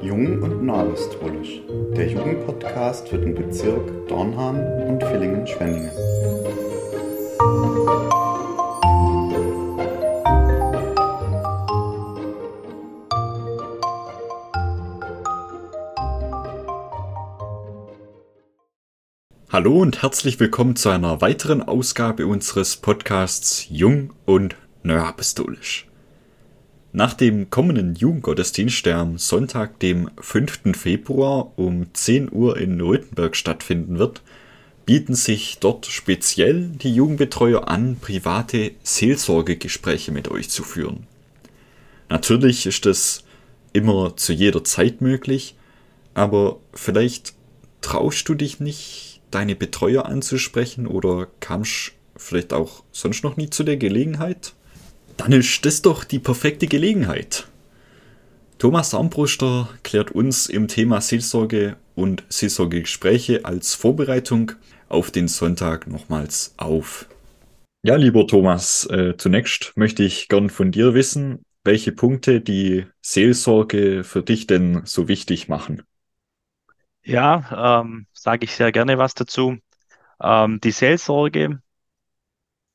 Jung und Neuapostolisch, der Jugendpodcast für den Bezirk Dornham und Villingen-Schwenningen. Hallo und herzlich willkommen zu einer weiteren Ausgabe unseres Podcasts Jung und Neuapostolisch. Nach dem kommenden Jugendgottesdienst, der am Sonntag, dem 5. Februar um 10 Uhr in Röthenberg stattfinden wird, bieten sich dort speziell die Jugendbetreuer an, private Seelsorgegespräche mit euch zu führen. Natürlich ist es immer zu jeder Zeit möglich, aber vielleicht traust du dich nicht deine Betreuer anzusprechen oder kamst vielleicht auch sonst noch nie zu der Gelegenheit? Dann ist das doch die perfekte Gelegenheit. Thomas Armbruster klärt uns im Thema Seelsorge und Seelsorgegespräche als Vorbereitung auf den Sonntag nochmals auf. Ja, lieber Thomas, äh, zunächst möchte ich gern von dir wissen, welche Punkte die Seelsorge für dich denn so wichtig machen. Ja, ähm, sage ich sehr gerne was dazu. Ähm, die Seelsorge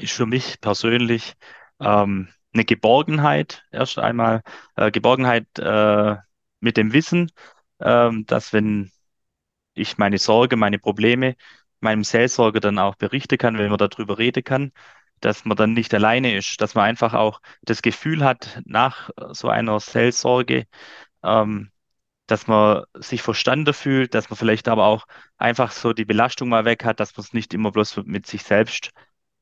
ist für mich persönlich ähm, eine Geborgenheit. Erst einmal äh, Geborgenheit äh, mit dem Wissen, ähm, dass wenn ich meine Sorge, meine Probleme meinem Seelsorger dann auch berichten kann, wenn man darüber reden kann, dass man dann nicht alleine ist, dass man einfach auch das Gefühl hat, nach so einer Seelsorge, ähm, dass man sich verstanden fühlt, dass man vielleicht aber auch einfach so die Belastung mal weg hat, dass man es nicht immer bloß mit sich selbst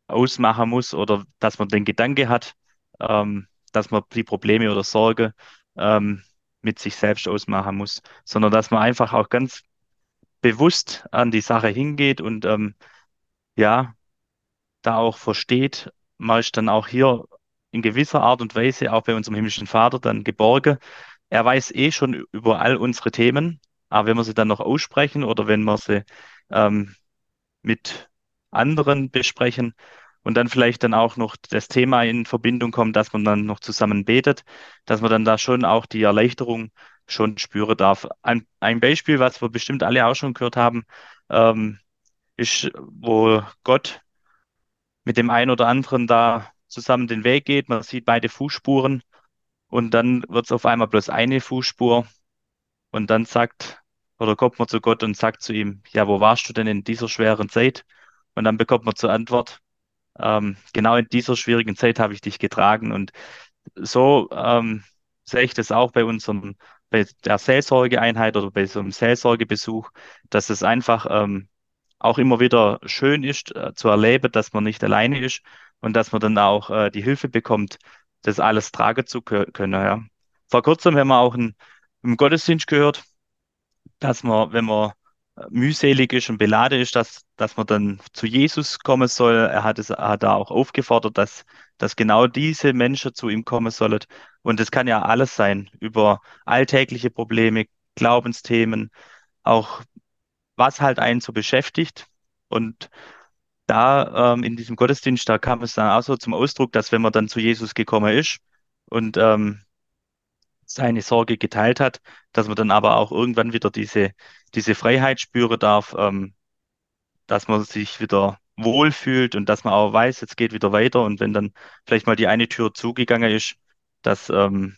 ausmachen muss oder dass man den Gedanke hat, ähm, dass man die Probleme oder Sorge ähm, mit sich selbst ausmachen muss, sondern dass man einfach auch ganz bewusst an die Sache hingeht und ähm, ja, da auch versteht, man ist dann auch hier in gewisser Art und Weise auch bei unserem himmlischen Vater dann geborgen er weiß eh schon über all unsere Themen, aber wenn wir sie dann noch aussprechen oder wenn wir sie ähm, mit anderen besprechen und dann vielleicht dann auch noch das Thema in Verbindung kommt, dass man dann noch zusammen betet, dass man dann da schon auch die Erleichterung schon spüren darf. Ein, ein Beispiel, was wir bestimmt alle auch schon gehört haben, ähm, ist, wo Gott mit dem einen oder anderen da zusammen den Weg geht. Man sieht beide Fußspuren und dann wird es auf einmal bloß eine Fußspur und dann sagt, oder kommt man zu Gott und sagt zu ihm, ja, wo warst du denn in dieser schweren Zeit? Und dann bekommt man zur Antwort, ähm, genau in dieser schwierigen Zeit habe ich dich getragen. Und so ähm, sehe ich das auch bei unserem, bei der Seelsorgeeinheit oder bei so einem Seelsorgebesuch, dass es einfach ähm, auch immer wieder schön ist äh, zu erleben, dass man nicht alleine ist und dass man dann auch äh, die Hilfe bekommt, das alles tragen zu können. Ja. Vor kurzem haben wir auch einen, im Gottesdienst gehört, dass man, wenn man mühselig ist und beladen ist, dass, dass man dann zu Jesus kommen soll. Er hat es er hat da auch aufgefordert, dass, dass genau diese Menschen zu ihm kommen sollen. Und das kann ja alles sein, über alltägliche Probleme, Glaubensthemen, auch was halt einen so beschäftigt. Und da ähm, in diesem Gottesdienst, da kam es dann auch so zum Ausdruck, dass wenn man dann zu Jesus gekommen ist und ähm, seine Sorge geteilt hat, dass man dann aber auch irgendwann wieder diese, diese Freiheit spüren darf, ähm, dass man sich wieder wohlfühlt und dass man auch weiß, jetzt geht wieder weiter und wenn dann vielleicht mal die eine Tür zugegangen ist, dass ähm,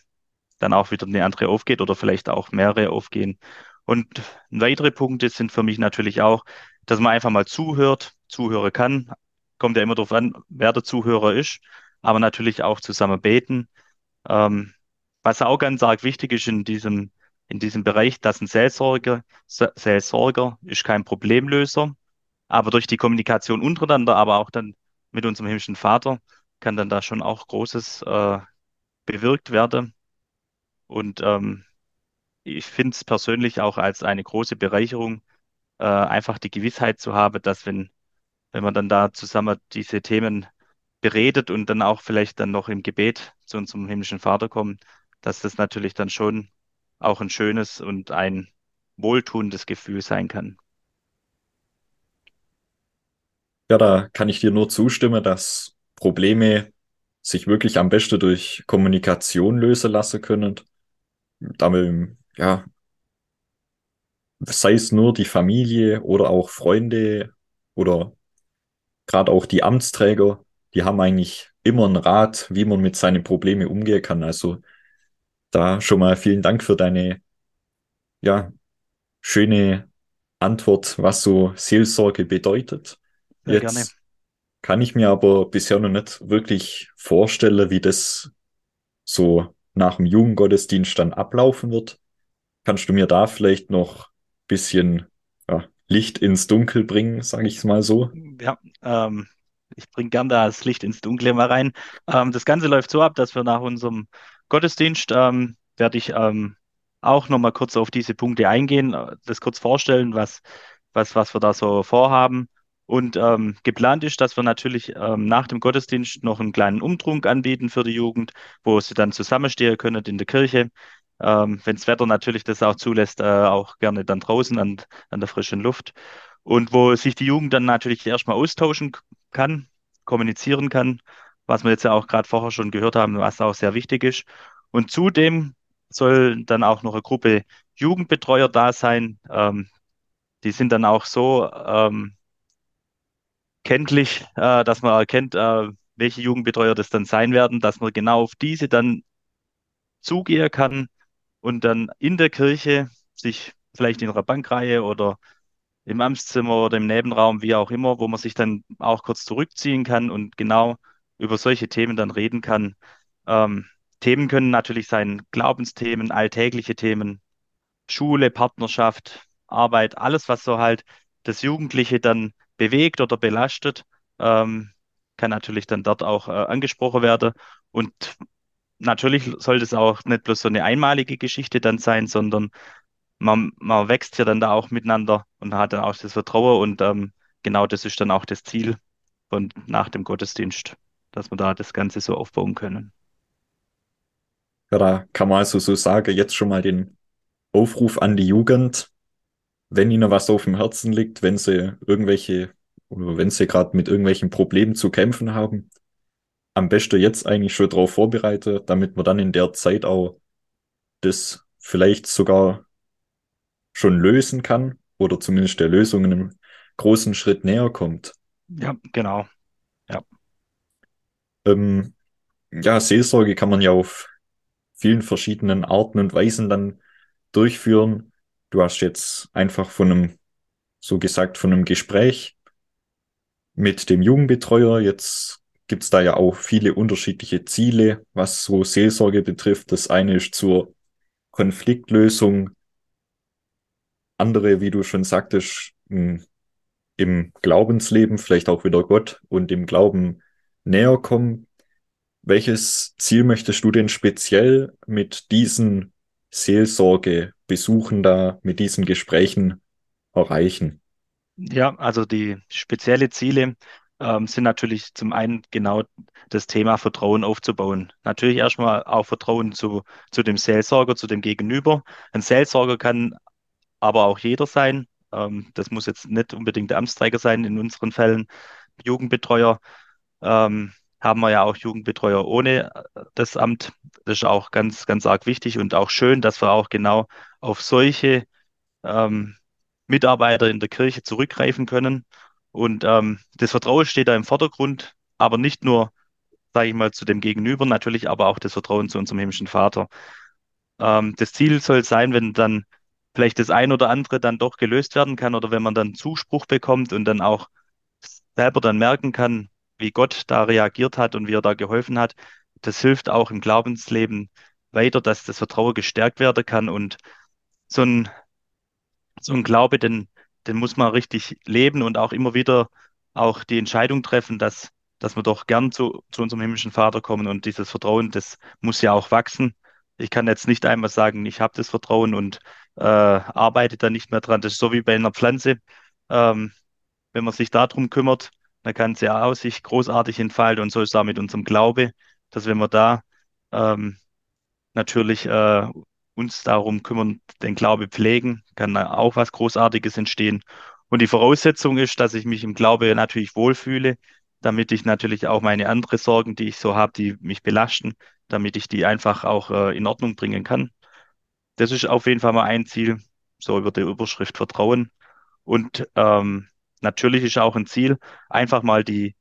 dann auch wieder eine andere aufgeht oder vielleicht auch mehrere aufgehen. Und weitere Punkte sind für mich natürlich auch, dass man einfach mal zuhört, zuhören kann. Kommt ja immer darauf an, wer der Zuhörer ist, aber natürlich auch zusammen beten. Ähm, was auch ganz arg wichtig ist in diesem, in diesem Bereich, dass ein Seelsorger, Seelsorger ist kein Problemlöser, aber durch die Kommunikation untereinander, aber auch dann mit unserem himmlischen Vater, kann dann da schon auch Großes äh, bewirkt werden. Und ähm, ich finde es persönlich auch als eine große Bereicherung, äh, einfach die Gewissheit zu haben, dass wenn, wenn man dann da zusammen diese Themen beredet und dann auch vielleicht dann noch im Gebet zu unserem himmlischen Vater kommen, dass das natürlich dann schon auch ein schönes und ein wohltuendes Gefühl sein kann. Ja, da kann ich dir nur zustimmen, dass Probleme sich wirklich am besten durch Kommunikation lösen lassen können. Damit, ja, sei es nur die Familie oder auch Freunde oder gerade auch die Amtsträger, die haben eigentlich immer einen Rat, wie man mit seinen Problemen umgehen kann. Also da schon mal vielen Dank für deine, ja, schöne Antwort, was so Seelsorge bedeutet. Sehr Jetzt gerne. kann ich mir aber bisher noch nicht wirklich vorstellen, wie das so nach dem Jugendgottesdienst dann ablaufen wird. Kannst du mir da vielleicht noch ein bisschen ja, Licht ins Dunkel bringen, sage ich es mal so? Ja, ähm, ich bringe gern das Licht ins Dunkle mal rein. Ähm, das Ganze läuft so ab, dass wir nach unserem Gottesdienst ähm, werde ich ähm, auch noch mal kurz auf diese Punkte eingehen, äh, das kurz vorstellen, was, was, was wir da so vorhaben. Und ähm, geplant ist, dass wir natürlich ähm, nach dem Gottesdienst noch einen kleinen Umtrunk anbieten für die Jugend, wo sie dann zusammenstehen können in der Kirche. Ähm, wenn das Wetter natürlich das auch zulässt, äh, auch gerne dann draußen an, an der frischen Luft. Und wo sich die Jugend dann natürlich erstmal austauschen kann, kommunizieren kann, was wir jetzt ja auch gerade vorher schon gehört haben, was auch sehr wichtig ist. Und zudem soll dann auch noch eine Gruppe Jugendbetreuer da sein. Ähm, die sind dann auch so ähm, kenntlich, äh, dass man erkennt, äh, welche Jugendbetreuer das dann sein werden, dass man genau auf diese dann zugehen kann und dann in der Kirche sich vielleicht in einer Bankreihe oder im Amtszimmer oder im Nebenraum, wie auch immer, wo man sich dann auch kurz zurückziehen kann und genau über solche Themen dann reden kann. Ähm, Themen können natürlich sein Glaubensthemen, alltägliche Themen, Schule, Partnerschaft, Arbeit, alles, was so halt das Jugendliche dann bewegt oder belastet, ähm, kann natürlich dann dort auch äh, angesprochen werden. Und natürlich sollte es auch nicht bloß so eine einmalige Geschichte dann sein, sondern man, man wächst ja dann da auch miteinander und hat dann auch das Vertrauen und ähm, genau das ist dann auch das Ziel von nach dem Gottesdienst, dass wir da das Ganze so aufbauen können. Ja, da kann man also so sagen, jetzt schon mal den Aufruf an die Jugend, wenn ihnen was auf dem Herzen liegt, wenn sie irgendwelche oder wenn sie gerade mit irgendwelchen Problemen zu kämpfen haben, am besten jetzt eigentlich schon darauf vorbereiten, damit man dann in der Zeit auch das vielleicht sogar schon lösen kann oder zumindest der Lösung in einem großen Schritt näher kommt. Ja, genau. Ja. Ähm, ja, Seelsorge kann man ja auf vielen verschiedenen Arten und Weisen dann durchführen. Du hast jetzt einfach von einem, so gesagt, von einem Gespräch mit dem Jugendbetreuer. Jetzt gibt's da ja auch viele unterschiedliche Ziele, was so Seelsorge betrifft. Das eine ist zur Konfliktlösung, andere, wie du schon sagtest, im Glaubensleben, vielleicht auch wieder Gott und dem Glauben näher kommen. Welches Ziel möchtest du denn speziell mit diesen Seelsorgebesuchen da, mit diesen Gesprächen erreichen? Ja, also die spezielle Ziele ähm, sind natürlich zum einen genau das Thema Vertrauen aufzubauen. Natürlich erstmal auch Vertrauen zu, zu dem Seelsorger, zu dem Gegenüber. Ein Seelsorger kann aber auch jeder sein. Ähm, das muss jetzt nicht unbedingt der Amtsträger sein in unseren Fällen. Jugendbetreuer ähm, haben wir ja auch Jugendbetreuer ohne das Amt. Das ist auch ganz, ganz arg wichtig und auch schön, dass wir auch genau auf solche ähm, Mitarbeiter in der Kirche zurückgreifen können. Und ähm, das Vertrauen steht da im Vordergrund, aber nicht nur, sage ich mal, zu dem Gegenüber, natürlich aber auch das Vertrauen zu unserem himmlischen Vater. Ähm, das Ziel soll sein, wenn dann vielleicht das ein oder andere dann doch gelöst werden kann oder wenn man dann Zuspruch bekommt und dann auch selber dann merken kann, wie Gott da reagiert hat und wie er da geholfen hat. Das hilft auch im Glaubensleben weiter, dass das Vertrauen gestärkt werden kann und so ein, so ein Glaube, den, den muss man richtig leben und auch immer wieder auch die Entscheidung treffen, dass, dass wir doch gern zu, zu unserem himmlischen Vater kommen und dieses Vertrauen, das muss ja auch wachsen. Ich kann jetzt nicht einmal sagen, ich habe das Vertrauen und äh, arbeite da nicht mehr dran. Das ist so wie bei einer Pflanze. Ähm, wenn man sich darum kümmert, dann kann sie ja auch sich großartig entfalten und so ist es auch mit unserem Glaube, dass wenn wir da ähm, natürlich äh, uns darum kümmern, den Glaube pflegen, kann da auch was Großartiges entstehen. Und die Voraussetzung ist, dass ich mich im Glaube natürlich wohlfühle, damit ich natürlich auch meine anderen Sorgen, die ich so habe, die mich belasten, damit ich die einfach auch äh, in Ordnung bringen kann. Das ist auf jeden Fall mal ein Ziel, so über die Überschrift Vertrauen. Und ähm, natürlich ist auch ein Ziel, einfach mal die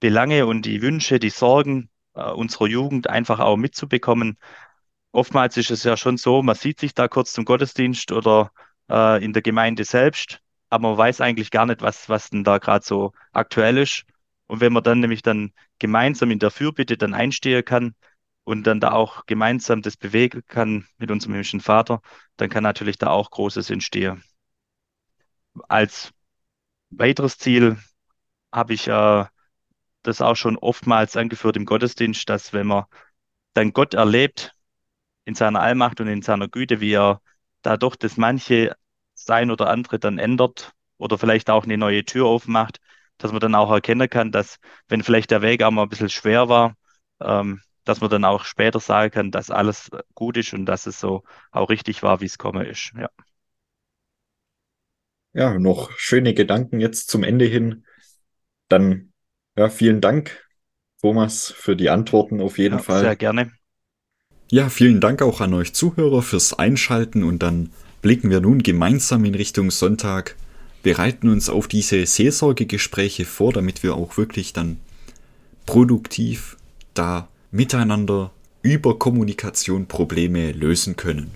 Belange und die Wünsche, die Sorgen äh, unserer Jugend einfach auch mitzubekommen. Oftmals ist es ja schon so, man sieht sich da kurz zum Gottesdienst oder äh, in der Gemeinde selbst, aber man weiß eigentlich gar nicht, was, was denn da gerade so aktuell ist. Und wenn man dann nämlich dann gemeinsam in der Fürbitte dann einstehen kann und dann da auch gemeinsam das bewegen kann mit unserem himmlischen Vater, dann kann natürlich da auch Großes entstehen. Als weiteres Ziel habe ich äh, das auch schon oftmals angeführt im Gottesdienst, dass wenn man dann Gott erlebt in seiner Allmacht und in seiner Güte, wie er da doch das manche sein oder andere dann ändert oder vielleicht auch eine neue Tür aufmacht, dass man dann auch erkennen kann, dass wenn vielleicht der Weg auch mal ein bisschen schwer war, ähm, dass man dann auch später sagen kann, dass alles gut ist und dass es so auch richtig war, wie es kommen ist. Ja. Ja, noch schöne Gedanken jetzt zum Ende hin. Dann ja, vielen Dank, Thomas, für die Antworten auf jeden ja, Fall. Sehr gerne. Ja, vielen Dank auch an euch Zuhörer fürs Einschalten und dann blicken wir nun gemeinsam in Richtung Sonntag, bereiten uns auf diese Seelsorgegespräche vor, damit wir auch wirklich dann produktiv da miteinander über Kommunikation Probleme lösen können.